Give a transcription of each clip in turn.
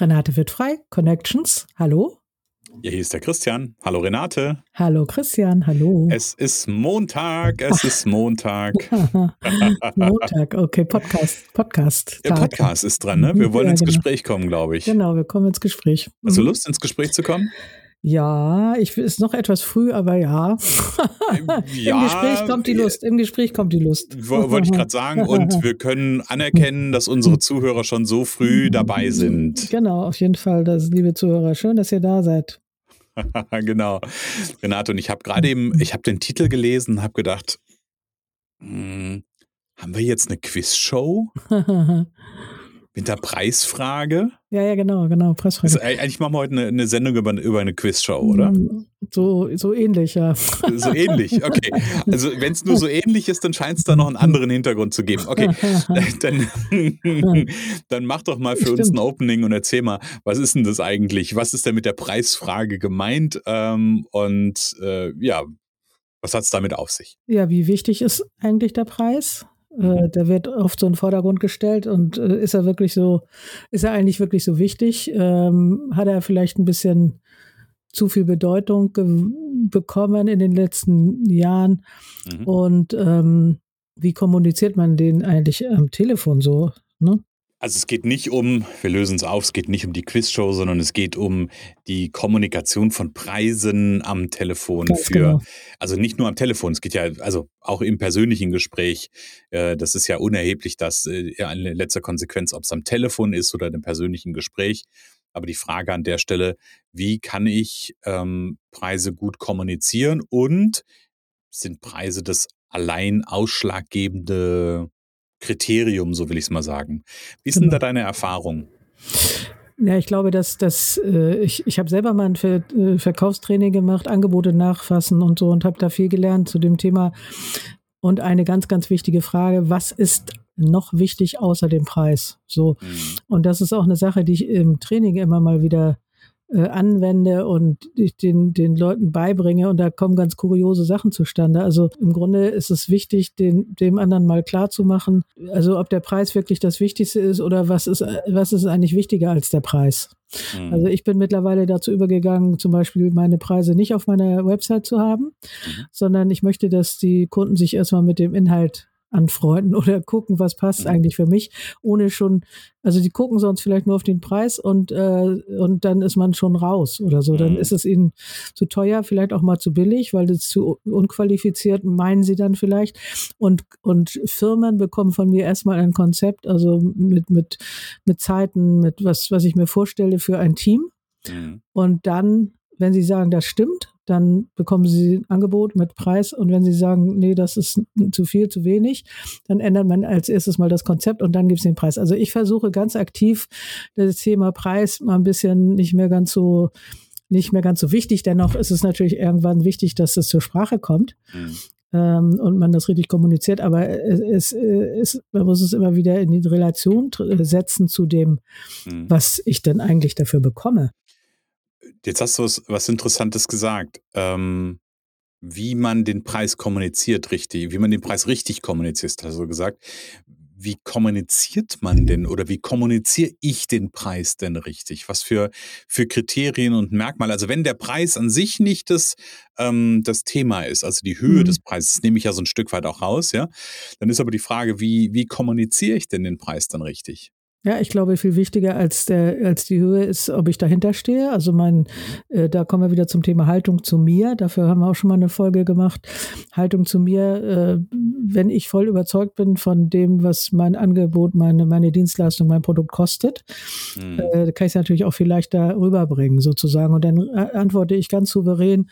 Renate wird frei, Connections. Hallo. Ja, hier ist der Christian. Hallo Renate. Hallo Christian, hallo. Es ist Montag, es ist Montag. Montag, okay, Podcast, Podcast. Der Podcast ist dran, ne? Wir wollen ja, ins genau. Gespräch kommen, glaube ich. Genau, wir kommen ins Gespräch. Hast du mhm. Lust, ins Gespräch zu kommen? Ja, ich ist noch etwas früh, aber ja. ja Im Gespräch kommt die Lust. Im Gespräch kommt die Lust. Wollte ich gerade sagen. Und wir können anerkennen, dass unsere Zuhörer schon so früh dabei sind. Genau, auf jeden Fall. Das, liebe Zuhörer, schön, dass ihr da seid. genau. Renate, und ich habe gerade eben, ich habe den Titel gelesen und habe gedacht, hm, haben wir jetzt eine Quizshow? Mit der Preisfrage? Ja, ja, genau, genau, Preisfrage. Also, eigentlich machen wir heute eine, eine Sendung über, über eine Quizshow, oder? Mm, so, so ähnlich, ja. So ähnlich, okay. Also wenn es nur so ähnlich ist, dann scheint es da noch einen anderen Hintergrund zu geben. Okay, dann, dann mach doch mal für Stimmt. uns ein Opening und erzähl mal, was ist denn das eigentlich? Was ist denn mit der Preisfrage gemeint? Ähm, und äh, ja, was hat es damit auf sich? Ja, wie wichtig ist eigentlich der Preis? Äh, der wird oft so in den Vordergrund gestellt und äh, ist er wirklich so, ist er eigentlich wirklich so wichtig? Ähm, hat er vielleicht ein bisschen zu viel Bedeutung bekommen in den letzten Jahren? Mhm. Und ähm, wie kommuniziert man den eigentlich am Telefon so? Ne? Also es geht nicht um, wir lösen es auf, es geht nicht um die Quizshow, sondern es geht um die Kommunikation von Preisen am Telefon Ganz für, genau. also nicht nur am Telefon, es geht ja also auch im persönlichen Gespräch. Äh, das ist ja unerheblich, dass äh, ja, in letzter Konsequenz, ob es am Telefon ist oder im persönlichen Gespräch. Aber die Frage an der Stelle, wie kann ich ähm, Preise gut kommunizieren und sind Preise das allein ausschlaggebende Kriterium, so will ich es mal sagen. Wie ist denn genau. da deine Erfahrung? Ja, ich glaube, dass, dass äh, ich, ich habe selber mal ein Ver äh, Verkaufstraining gemacht, Angebote nachfassen und so und habe da viel gelernt zu dem Thema. Und eine ganz, ganz wichtige Frage, was ist noch wichtig außer dem Preis? So. Mhm. Und das ist auch eine Sache, die ich im Training immer mal wieder äh, anwende und ich den, den Leuten beibringe und da kommen ganz kuriose Sachen zustande. Also im Grunde ist es wichtig, den, dem anderen mal klar zu machen, also ob der Preis wirklich das Wichtigste ist oder was ist, was ist eigentlich wichtiger als der Preis. Mhm. Also ich bin mittlerweile dazu übergegangen, zum Beispiel meine Preise nicht auf meiner Website zu haben, mhm. sondern ich möchte, dass die Kunden sich erstmal mit dem Inhalt anfreunden oder gucken, was passt eigentlich für mich, ohne schon, also die gucken sonst vielleicht nur auf den Preis und, äh, und dann ist man schon raus oder so. Dann mhm. ist es ihnen zu teuer, vielleicht auch mal zu billig, weil es zu unqualifiziert, meinen sie dann vielleicht. Und, und Firmen bekommen von mir erstmal ein Konzept, also mit, mit, mit Zeiten, mit was, was ich mir vorstelle für ein Team. Mhm. Und dann, wenn sie sagen, das stimmt, dann bekommen Sie ein Angebot mit Preis und wenn Sie sagen, nee, das ist zu viel, zu wenig, dann ändert man als erstes mal das Konzept und dann gibt es den Preis. Also ich versuche ganz aktiv das Thema Preis mal ein bisschen nicht mehr ganz so nicht mehr ganz so wichtig. Dennoch ist es natürlich irgendwann wichtig, dass es zur Sprache kommt. Mhm. Ähm, und man das richtig kommuniziert, aber es, es, man muss es immer wieder in die Relation setzen zu dem, mhm. was ich denn eigentlich dafür bekomme. Jetzt hast du was, was Interessantes gesagt. Ähm, wie man den Preis kommuniziert, richtig, wie man den Preis richtig kommuniziert, hast du gesagt. Wie kommuniziert man denn oder wie kommuniziere ich den Preis denn richtig? Was für, für Kriterien und Merkmale? Also wenn der Preis an sich nicht das, ähm, das Thema ist, also die Höhe mhm. des Preises, nehme ich ja so ein Stück weit auch raus, ja, dann ist aber die Frage, wie, wie kommuniziere ich denn den Preis dann richtig? Ja, ich glaube, viel wichtiger als, der, als die Höhe ist, ob ich dahinter stehe. Also mein, äh, da kommen wir wieder zum Thema Haltung zu mir. Dafür haben wir auch schon mal eine Folge gemacht. Haltung zu mir, äh, wenn ich voll überzeugt bin von dem, was mein Angebot, meine, meine Dienstleistung, mein Produkt kostet, mhm. äh, kann ich es natürlich auch viel leichter rüberbringen, sozusagen. Und dann äh, antworte ich ganz souverän,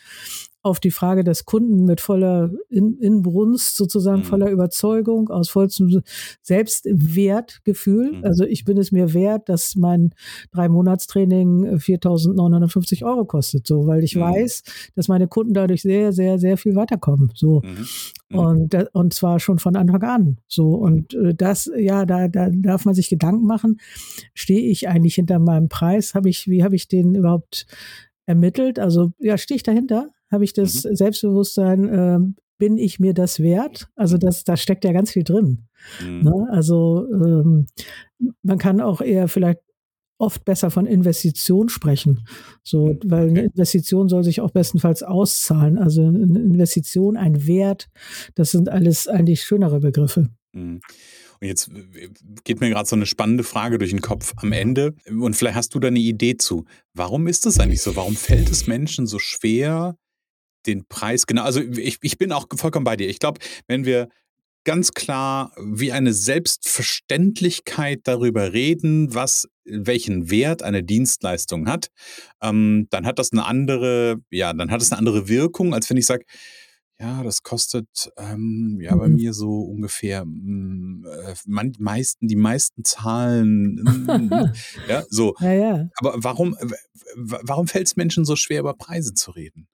auf die Frage des Kunden mit voller In Inbrunst, sozusagen mhm. voller Überzeugung, aus vollstem Selbstwertgefühl. Mhm. Also ich bin es mir wert, dass mein Drei-Monats-Training 4.950 Euro kostet, so, weil ich mhm. weiß, dass meine Kunden dadurch sehr, sehr, sehr viel weiterkommen, so. Mhm. mhm. Und, und zwar schon von Anfang an, so. Und äh, das, ja, da, da darf man sich Gedanken machen, stehe ich eigentlich hinter meinem Preis? Habe ich, wie habe ich den überhaupt ermittelt? Also, ja, stehe ich dahinter? Habe ich das mhm. Selbstbewusstsein, äh, bin ich mir das wert? Also mhm. das, da steckt ja ganz viel drin. Mhm. Ne? Also ähm, man kann auch eher vielleicht oft besser von Investition sprechen. So, mhm. weil eine Investition soll sich auch bestenfalls auszahlen. Also eine Investition, ein Wert, das sind alles eigentlich schönere Begriffe. Mhm. Und jetzt geht mir gerade so eine spannende Frage durch den Kopf am Ende. Und vielleicht hast du da eine Idee zu. Warum ist das eigentlich so? Warum fällt es Menschen so schwer, den Preis, genau, also ich, ich bin auch vollkommen bei dir. Ich glaube, wenn wir ganz klar wie eine Selbstverständlichkeit darüber reden, was welchen Wert eine Dienstleistung hat, ähm, dann hat das eine andere, ja, dann hat es eine andere Wirkung, als wenn ich sage, ja, das kostet ähm, ja mhm. bei mir so ungefähr mh, mm, äh, man, meisten, die meisten Zahlen, mh, ja, so. Ja, ja. Aber warum, warum fällt es Menschen so schwer, über Preise zu reden?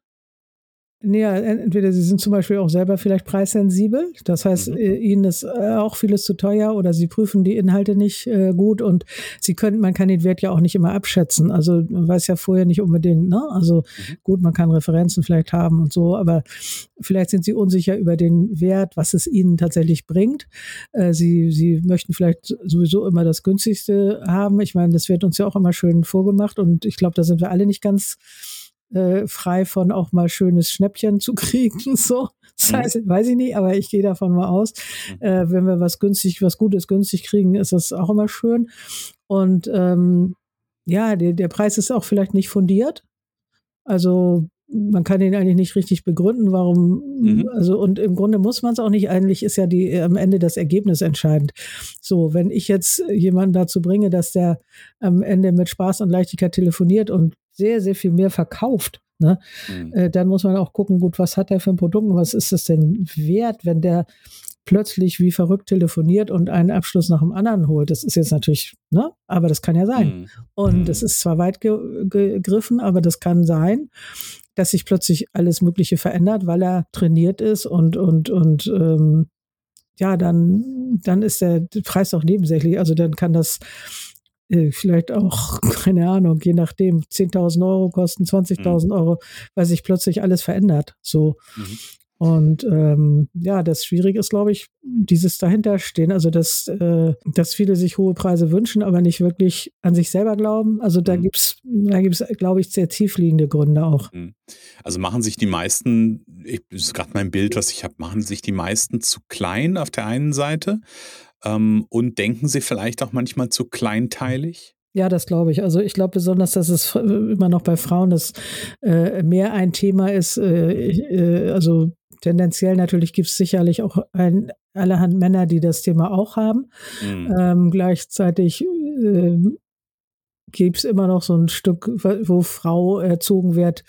Ja, entweder sie sind zum Beispiel auch selber vielleicht preissensibel, das heißt, mhm. Äh, ihnen ist äh, auch vieles zu teuer oder sie prüfen die Inhalte nicht äh, gut und sie können, man kann den Wert ja auch nicht immer abschätzen. Also man weiß ja vorher nicht unbedingt, ne? Also mhm. gut, man kann Referenzen vielleicht haben und so, aber vielleicht sind sie unsicher über den Wert, was es ihnen tatsächlich bringt. Äh, sie, sie möchten vielleicht sowieso immer das günstigste haben. Ich meine, das wird uns ja auch immer schön vorgemacht und ich glaube, da sind wir alle nicht ganz äh, frei von auch mal schönes Schnäppchen zu kriegen. So, das mhm. heißt, weiß ich nicht, aber ich gehe davon mal aus. Mhm. Äh, wenn wir was günstig, was Gutes günstig kriegen, ist das auch immer schön. Und ähm, ja, der, der Preis ist auch vielleicht nicht fundiert. Also man kann ihn eigentlich nicht richtig begründen, warum, mhm. also und im Grunde muss man es auch nicht, eigentlich ist ja die am Ende das Ergebnis entscheidend. So, wenn ich jetzt jemanden dazu bringe, dass der am Ende mit Spaß und Leichtigkeit telefoniert und sehr, sehr viel mehr verkauft, ne, mhm. äh, dann muss man auch gucken, gut, was hat der für ein Produkt und was ist das denn wert, wenn der plötzlich wie verrückt telefoniert und einen Abschluss nach dem anderen holt. Das ist jetzt natürlich, ne, aber das kann ja sein. Mhm. Und es mhm. ist zwar weit ge gegriffen, aber das kann sein, dass sich plötzlich alles Mögliche verändert, weil er trainiert ist und, und, und ähm, ja, dann, dann ist der Preis auch nebensächlich. Also dann kann das vielleicht auch, keine Ahnung, je nachdem, 10.000 Euro kosten, 20.000 mhm. Euro, weil sich plötzlich alles verändert. So. Mhm. Und ähm, ja, das Schwierige ist, glaube ich, dieses dahinterstehen. Also, dass, äh, dass viele sich hohe Preise wünschen, aber nicht wirklich an sich selber glauben. Also, da mhm. gibt es, da gibt's, glaube ich, sehr tiefliegende Gründe auch. Mhm. Also, machen sich die meisten, ich, das ist gerade mein Bild, was ich habe, machen sich die meisten zu klein auf der einen Seite ähm, und denken sie vielleicht auch manchmal zu kleinteilig? Ja, das glaube ich. Also ich glaube besonders, dass es immer noch bei Frauen das äh, mehr ein Thema ist. Äh, äh, also tendenziell natürlich gibt es sicherlich auch ein, allerhand Männer, die das Thema auch haben. Mhm. Ähm, gleichzeitig äh, gibt es immer noch so ein Stück, wo Frau erzogen wird,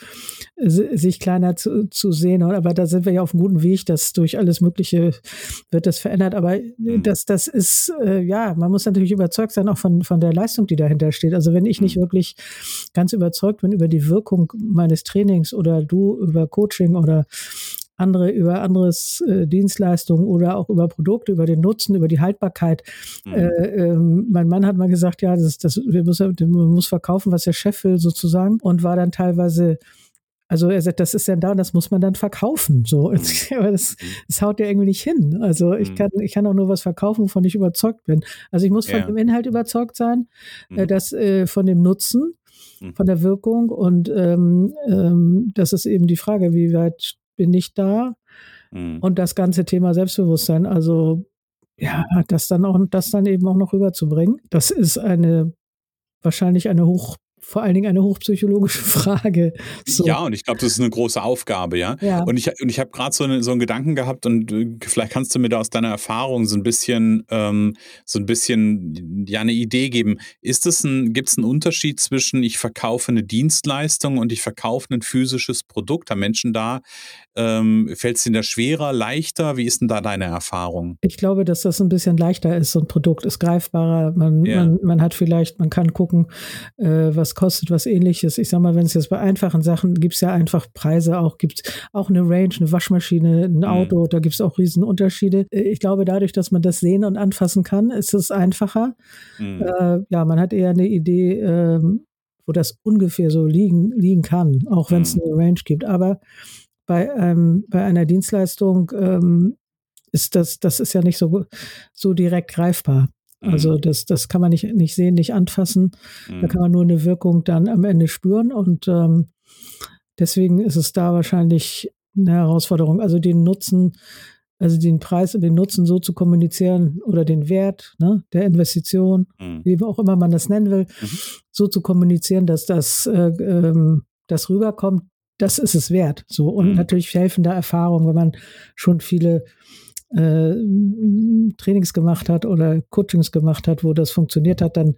sich kleiner zu, zu sehen. Aber da sind wir ja auf einem guten Weg, dass durch alles Mögliche wird das verändert. Aber mhm. das, das ist, äh, ja, man muss natürlich überzeugt sein, auch von, von der Leistung, die dahinter steht. Also wenn ich nicht mhm. wirklich ganz überzeugt bin über die Wirkung meines Trainings oder du über Coaching oder andere über anderes äh, Dienstleistungen oder auch über Produkte, über den Nutzen, über die Haltbarkeit. Mhm. Äh, ähm, mein Mann hat mal gesagt, ja, das, das, wir müssen, man muss verkaufen, was der Chef will sozusagen und war dann teilweise also er sagt, das ist ja da und das muss man dann verkaufen. So, mhm. aber das, das haut ja irgendwie nicht hin. Also ich mhm. kann, ich kann auch nur was verkaufen, wovon ich überzeugt bin. Also ich muss von ja. dem Inhalt überzeugt sein, äh, mhm. dass äh, von dem Nutzen, mhm. von der Wirkung und ähm, ähm, das ist eben die Frage, wie weit bin ich da. Mhm. Und das ganze Thema Selbstbewusstsein, also ja, das dann auch, das dann eben auch noch rüberzubringen. Das ist eine wahrscheinlich eine hoch vor allen Dingen eine hochpsychologische Frage. So. Ja, und ich glaube, das ist eine große Aufgabe, ja. ja. Und ich, und ich habe gerade so, eine, so einen Gedanken gehabt und äh, vielleicht kannst du mir da aus deiner Erfahrung so ein bisschen, ähm, so ein bisschen, ja, eine Idee geben. Ist es ein, gibt es einen Unterschied zwischen ich verkaufe eine Dienstleistung und ich verkaufe ein physisches Produkt? Haben Menschen da, ähm, fällt es ihnen da schwerer, leichter? Wie ist denn da deine Erfahrung? Ich glaube, dass das ein bisschen leichter ist. So ein Produkt ist greifbarer. Man, ja. man, man hat vielleicht, man kann gucken, äh, was kostet was ähnliches. Ich sag mal, wenn es jetzt bei einfachen Sachen gibt es ja einfach Preise, auch gibt auch eine Range, eine Waschmaschine, ein mhm. Auto, mhm. da gibt es auch Riesenunterschiede. Äh, ich glaube, dadurch, dass man das sehen und anfassen kann, ist es einfacher. Mhm. Äh, ja, man hat eher eine Idee, äh, wo das ungefähr so liegen, liegen kann, auch wenn es mhm. eine Range gibt. Aber bei, ähm, bei einer Dienstleistung ähm, ist das, das ist ja nicht so, so direkt greifbar. Also mhm. das, das kann man nicht, nicht sehen, nicht anfassen. Mhm. Da kann man nur eine Wirkung dann am Ende spüren. Und ähm, deswegen ist es da wahrscheinlich eine Herausforderung. Also den Nutzen, also den Preis und den Nutzen so zu kommunizieren oder den Wert ne, der Investition, mhm. wie auch immer man das nennen will, mhm. so zu kommunizieren, dass das, äh, ähm, das rüberkommt, das ist es wert. So und mhm. natürlich helfende Erfahrungen, wenn man schon viele äh, Trainings gemacht hat oder Coachings gemacht hat, wo das funktioniert hat, dann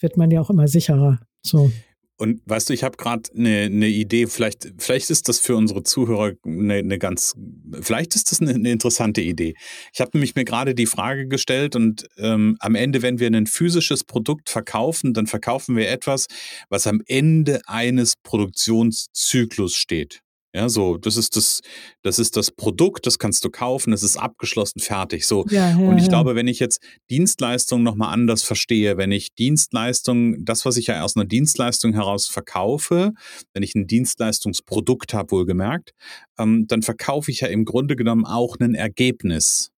wird man ja auch immer sicherer. So. Und weißt du, ich habe gerade eine, eine Idee, vielleicht, vielleicht ist das für unsere Zuhörer eine, eine ganz, vielleicht ist das eine, eine interessante Idee. Ich habe nämlich mir gerade die Frage gestellt und ähm, am Ende, wenn wir ein physisches Produkt verkaufen, dann verkaufen wir etwas, was am Ende eines Produktionszyklus steht. Ja, so, das ist das, das ist das Produkt, das kannst du kaufen, es ist abgeschlossen, fertig. So. Ja, ja, und ich ja. glaube, wenn ich jetzt Dienstleistungen nochmal anders verstehe, wenn ich Dienstleistungen, das, was ich ja aus einer Dienstleistung heraus verkaufe, wenn ich ein Dienstleistungsprodukt habe, wohlgemerkt, ähm, dann verkaufe ich ja im Grunde genommen auch ein Ergebnis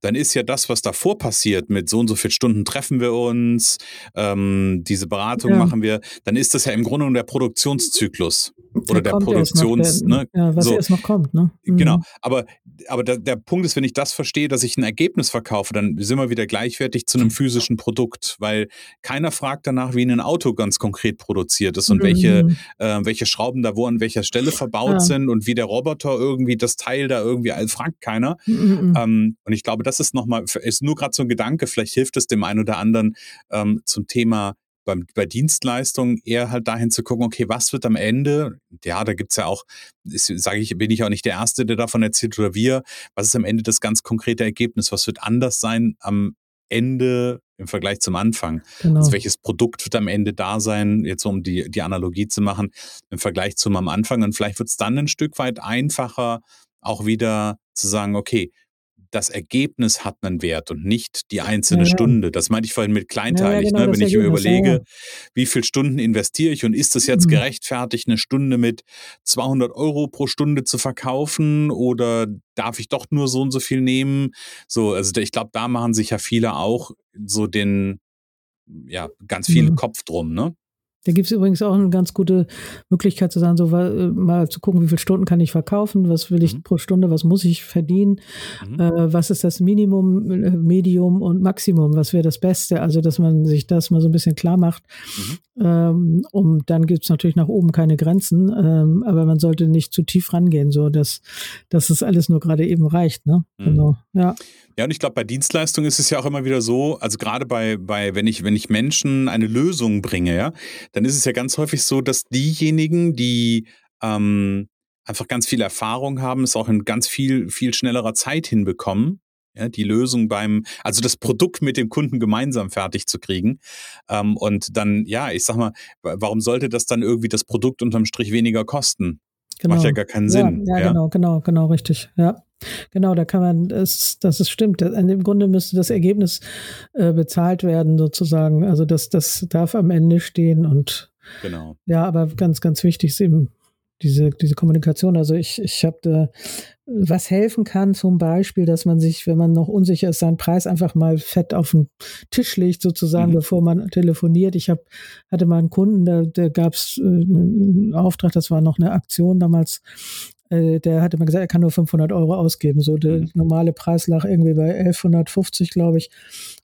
dann ist ja das, was davor passiert, mit so und so vielen Stunden treffen wir uns, ähm, diese Beratung ja. machen wir, dann ist das ja im Grunde der Produktionszyklus oder der, der Produktions, der, ne? Ja, was so. erst noch kommt, ne? Mhm. Genau. Aber, aber der, der Punkt ist, wenn ich das verstehe, dass ich ein Ergebnis verkaufe, dann sind wir wieder gleichwertig zu einem physischen Produkt, weil keiner fragt danach, wie ein Auto ganz konkret produziert ist und mhm. welche, äh, welche Schrauben da wo an welcher Stelle verbaut ja. sind und wie der Roboter irgendwie das Teil da irgendwie, fragt keiner. Mhm. Ähm, und ich glaube, das ist nochmal, ist nur gerade so ein Gedanke, vielleicht hilft es dem einen oder anderen ähm, zum Thema beim, bei Dienstleistungen eher halt dahin zu gucken, okay, was wird am Ende, ja, da gibt es ja auch, sage ich, bin ich auch nicht der Erste, der davon erzählt oder wir, was ist am Ende das ganz konkrete Ergebnis, was wird anders sein am Ende im Vergleich zum Anfang? Genau. Also welches Produkt wird am Ende da sein, jetzt um die, die Analogie zu machen, im Vergleich zum am Anfang. Und vielleicht wird es dann ein Stück weit einfacher, auch wieder zu sagen, okay, das Ergebnis hat einen Wert und nicht die einzelne ja, Stunde. Das meinte ich vorhin mit kleinteilig, ja, genau, ne? wenn ich mir überlege, wie viele Stunden investiere ich und ist es jetzt mhm. gerechtfertigt, eine Stunde mit 200 Euro pro Stunde zu verkaufen oder darf ich doch nur so und so viel nehmen? So, also ich glaube, da machen sich ja viele auch so den, ja, ganz viel mhm. Kopf drum, ne? Da gibt es übrigens auch eine ganz gute Möglichkeit zu sagen, so äh, mal zu gucken, wie viele Stunden kann ich verkaufen, was will ich mhm. pro Stunde, was muss ich verdienen, mhm. äh, was ist das Minimum, äh, Medium und Maximum, was wäre das Beste, also dass man sich das mal so ein bisschen klar macht. Mhm. Ähm, um dann gibt es natürlich nach oben keine Grenzen, ähm, aber man sollte nicht zu tief rangehen, so dass, dass es alles nur gerade eben reicht. Ne? Mhm. Genau. Ja. Ja, und ich glaube, bei Dienstleistungen ist es ja auch immer wieder so, also gerade bei, bei, wenn ich, wenn ich Menschen eine Lösung bringe, ja, dann ist es ja ganz häufig so, dass diejenigen, die ähm, einfach ganz viel Erfahrung haben, es auch in ganz viel, viel schnellerer Zeit hinbekommen, ja, die Lösung beim, also das Produkt mit dem Kunden gemeinsam fertig zu kriegen. Ähm, und dann, ja, ich sag mal, warum sollte das dann irgendwie das Produkt unterm Strich weniger kosten? Genau. Macht ja gar keinen Sinn. Ja, ja, ja, genau, genau, genau, richtig. Ja. Genau, da kann man, das, das ist stimmt. Im Grunde müsste das Ergebnis äh, bezahlt werden, sozusagen. Also das, das darf am Ende stehen und genau. ja, aber ganz, ganz wichtig ist eben diese, diese Kommunikation. Also ich, ich habe da was helfen kann, zum Beispiel, dass man sich, wenn man noch unsicher ist, seinen Preis einfach mal fett auf den Tisch legt, sozusagen, mhm. bevor man telefoniert. Ich hab, hatte mal einen Kunden, da, da gab es äh, einen Auftrag, das war noch eine Aktion damals, äh, der hat immer gesagt, er kann nur 500 Euro ausgeben. So der mhm. normale Preis lag irgendwie bei 1150, glaube ich.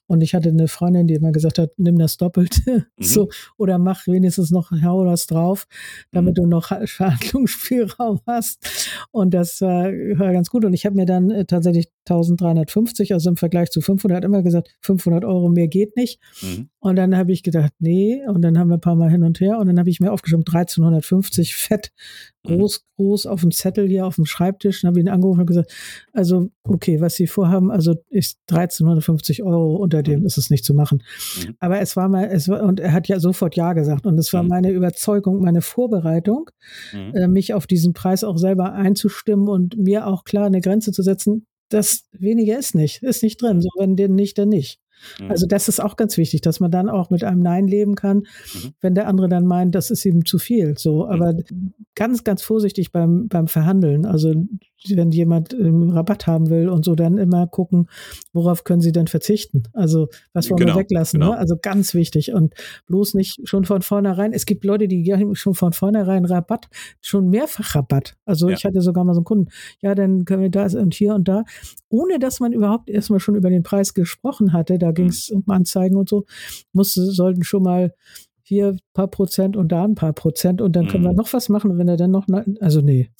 Und ich hatte eine Freundin, die immer gesagt hat, nimm das Doppelte, mhm. so, oder mach wenigstens noch, hau das drauf, damit mhm. du noch Verhandlungsspielraum hast. Und das war, war ganz gut. Und ich habe mir dann äh, tatsächlich 1350, also im Vergleich zu 500, immer gesagt, 500 Euro mehr geht nicht. Mhm. Und dann habe ich gedacht, nee. Und dann haben wir ein paar Mal hin und her. Und dann habe ich mir aufgeschrieben, 1350 fett. Groß, groß auf dem Zettel hier auf dem Schreibtisch. Dann habe ihn angerufen und gesagt, also, okay, was Sie vorhaben, also ist 1350 Euro, unter dem mhm. ist es nicht zu machen. Mhm. Aber es war mal, es war, und er hat ja sofort Ja gesagt. Und es war mhm. meine Überzeugung, meine Vorbereitung, mhm. äh, mich auf diesen Preis auch selber einzustimmen und mir auch klar eine Grenze zu setzen. Das weniger ist nicht, ist nicht drin. So, wenn den nicht, dann nicht. Mhm. Also das ist auch ganz wichtig, dass man dann auch mit einem Nein leben kann, mhm. wenn der andere dann meint, das ist ihm zu viel. So, mhm. aber ganz, ganz vorsichtig beim, beim Verhandeln. Also wenn jemand ähm, Rabatt haben will und so, dann immer gucken, worauf können sie denn verzichten? Also was wollen genau, wir weglassen? Ne? Genau. Ne? Also ganz wichtig und bloß nicht schon von vornherein. Es gibt Leute, die geben schon von vornherein Rabatt, schon mehrfach Rabatt. Also ja. ich hatte sogar mal so einen Kunden, ja, dann können wir das und hier und da, ohne dass man überhaupt erstmal schon über den Preis gesprochen hatte. Da ging es mhm. um Anzeigen und so, musste, sollten schon mal hier ein paar Prozent und da ein paar Prozent und dann können wir mhm. noch was machen, wenn er dann noch, also nee.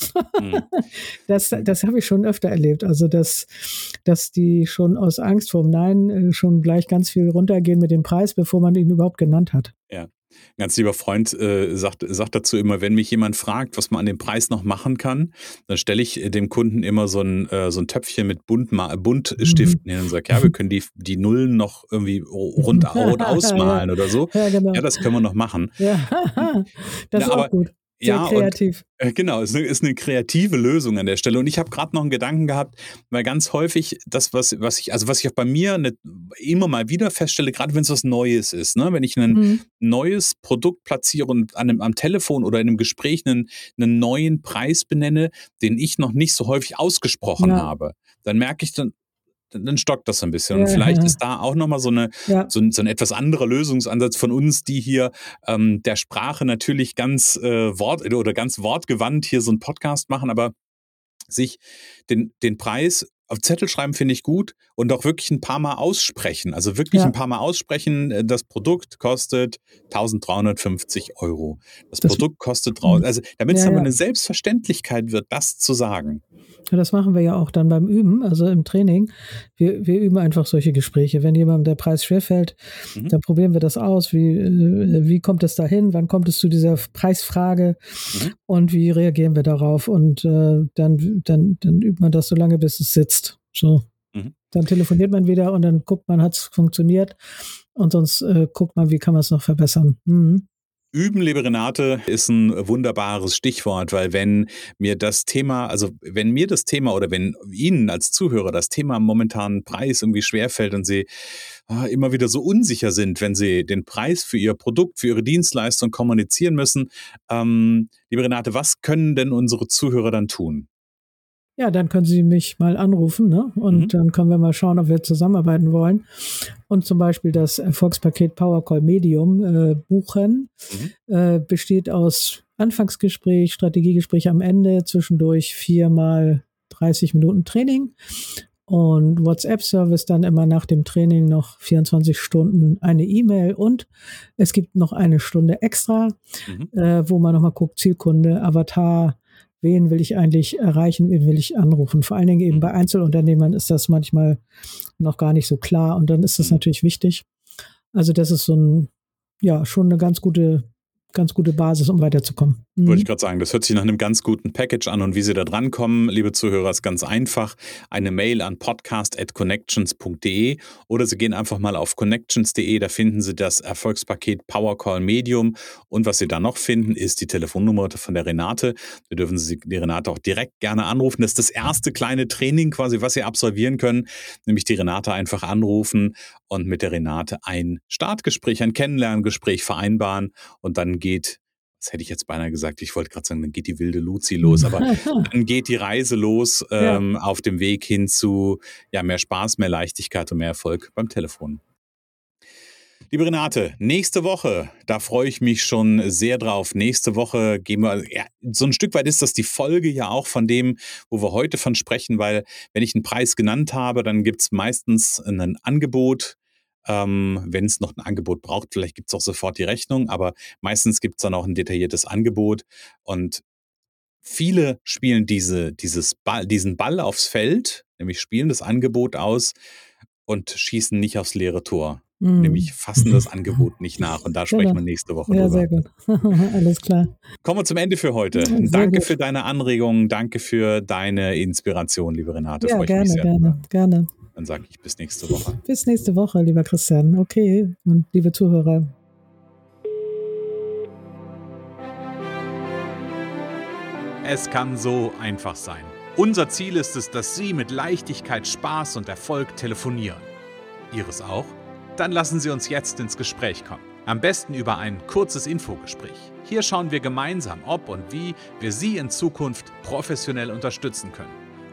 Mhm. das das habe ich schon öfter erlebt. Also, dass, dass die schon aus Angst vorm Nein äh, schon gleich ganz viel runtergehen mit dem Preis, bevor man ihn überhaupt genannt hat. Ja. Ein ganz lieber Freund äh, sagt, sagt dazu immer, wenn mich jemand fragt, was man an dem Preis noch machen kann, dann stelle ich äh, dem Kunden immer so ein, äh, so ein Töpfchen mit Bunt, Buntstiften mhm. hin und sage, ja, wir können die, die Nullen noch irgendwie rund, rund ausmalen oder so. Ja, genau. ja, das können wir noch machen. Ja, das ist ja, auch gut. Sehr ja, kreativ. Und, äh, genau, es ist, eine, ist eine kreative Lösung an der Stelle. Und ich habe gerade noch einen Gedanken gehabt, weil ganz häufig das, was, was ich, also was ich auch bei mir eine, immer mal wieder feststelle, gerade wenn es was Neues ist, ne? wenn ich ein mhm. neues Produkt platziere und an einem, am Telefon oder in einem Gespräch einen, einen neuen Preis benenne, den ich noch nicht so häufig ausgesprochen ja. habe, dann merke ich dann, dann stockt das so ein bisschen. Ja, und vielleicht ja. ist da auch nochmal so, eine, ja. so, ein, so ein etwas anderer Lösungsansatz von uns, die hier ähm, der Sprache natürlich ganz äh, wort oder ganz wortgewandt hier so einen Podcast machen, aber sich den, den Preis auf Zettel schreiben finde ich gut und auch wirklich ein paar Mal aussprechen. Also wirklich ein paar Mal aussprechen, äh, das Produkt kostet 1350 Euro. Das, das Produkt kostet, mhm. also damit es aber eine Selbstverständlichkeit wird, das zu sagen. Ja, das machen wir ja auch dann beim Üben, also im Training. Wir, wir üben einfach solche Gespräche. Wenn jemandem der Preis schwerfällt, mhm. dann probieren wir das aus. Wie, äh, wie kommt es dahin? Wann kommt es zu dieser Preisfrage? Mhm. Und wie reagieren wir darauf? Und äh, dann, dann, dann übt man das so lange, bis es sitzt. So. Mhm. Dann telefoniert man wieder und dann guckt man, hat es funktioniert. Und sonst äh, guckt man, wie kann man es noch verbessern. Mhm. Üben, liebe Renate, ist ein wunderbares Stichwort, weil wenn mir das Thema, also wenn mir das Thema oder wenn Ihnen als Zuhörer das Thema momentanen Preis irgendwie schwerfällt und Sie ah, immer wieder so unsicher sind, wenn Sie den Preis für Ihr Produkt, für Ihre Dienstleistung kommunizieren müssen, ähm, liebe Renate, was können denn unsere Zuhörer dann tun? Ja, dann können Sie mich mal anrufen ne? und mhm. dann können wir mal schauen, ob wir zusammenarbeiten wollen und zum Beispiel das Erfolgspaket Powercall Medium äh, buchen. Mhm. Äh, besteht aus Anfangsgespräch, Strategiegespräch am Ende, zwischendurch viermal 30 Minuten Training und WhatsApp-Service dann immer nach dem Training noch 24 Stunden eine E-Mail und es gibt noch eine Stunde extra, mhm. äh, wo man nochmal guckt, Zielkunde, Avatar, wen will ich eigentlich erreichen, wen will ich anrufen. Vor allen Dingen eben bei Einzelunternehmern ist das manchmal noch gar nicht so klar und dann ist das natürlich wichtig. Also das ist so ein, ja, schon eine ganz gute ganz gute Basis, um weiterzukommen. Mhm. Wollte ich gerade sagen, das hört sich nach einem ganz guten Package an und wie Sie da drankommen, liebe Zuhörer, ist ganz einfach. Eine Mail an podcast.connections.de oder Sie gehen einfach mal auf connections.de, da finden Sie das Erfolgspaket Powercall Medium und was Sie da noch finden, ist die Telefonnummer von der Renate. Da dürfen Sie die Renate auch direkt gerne anrufen. Das ist das erste kleine Training quasi, was Sie absolvieren können, nämlich die Renate einfach anrufen und mit der Renate ein Startgespräch, ein Kennenlerngespräch vereinbaren und dann geht, das hätte ich jetzt beinahe gesagt, ich wollte gerade sagen, dann geht die wilde Luzi los, aber dann geht die Reise los ähm, ja. auf dem Weg hin zu ja, mehr Spaß, mehr Leichtigkeit und mehr Erfolg beim Telefon. Liebe Renate, nächste Woche, da freue ich mich schon sehr drauf. Nächste Woche gehen wir, ja, so ein Stück weit ist das die Folge ja auch von dem, wo wir heute von sprechen, weil wenn ich einen Preis genannt habe, dann gibt es meistens ein Angebot. Ähm, wenn es noch ein Angebot braucht, vielleicht gibt es auch sofort die Rechnung, aber meistens gibt es dann auch ein detailliertes Angebot. Und viele spielen diese, dieses Ball, diesen Ball aufs Feld, nämlich spielen das Angebot aus und schießen nicht aufs leere Tor. Mhm. Nämlich fassen das Angebot nicht nach. Und da sprechen genau. wir nächste Woche ja, drüber. Sehr gut. Alles klar. Kommen wir zum Ende für heute. Sehr danke gut. für deine Anregungen, danke für deine Inspiration, liebe Renate. Ja, Freue gerne, gerne, gerne. Dann sage ich bis nächste Woche. Bis nächste Woche, lieber Christian. Okay. Und liebe Zuhörer. Es kann so einfach sein. Unser Ziel ist es, dass Sie mit Leichtigkeit, Spaß und Erfolg telefonieren. Ihres auch? Dann lassen Sie uns jetzt ins Gespräch kommen. Am besten über ein kurzes Infogespräch. Hier schauen wir gemeinsam, ob und wie wir Sie in Zukunft professionell unterstützen können.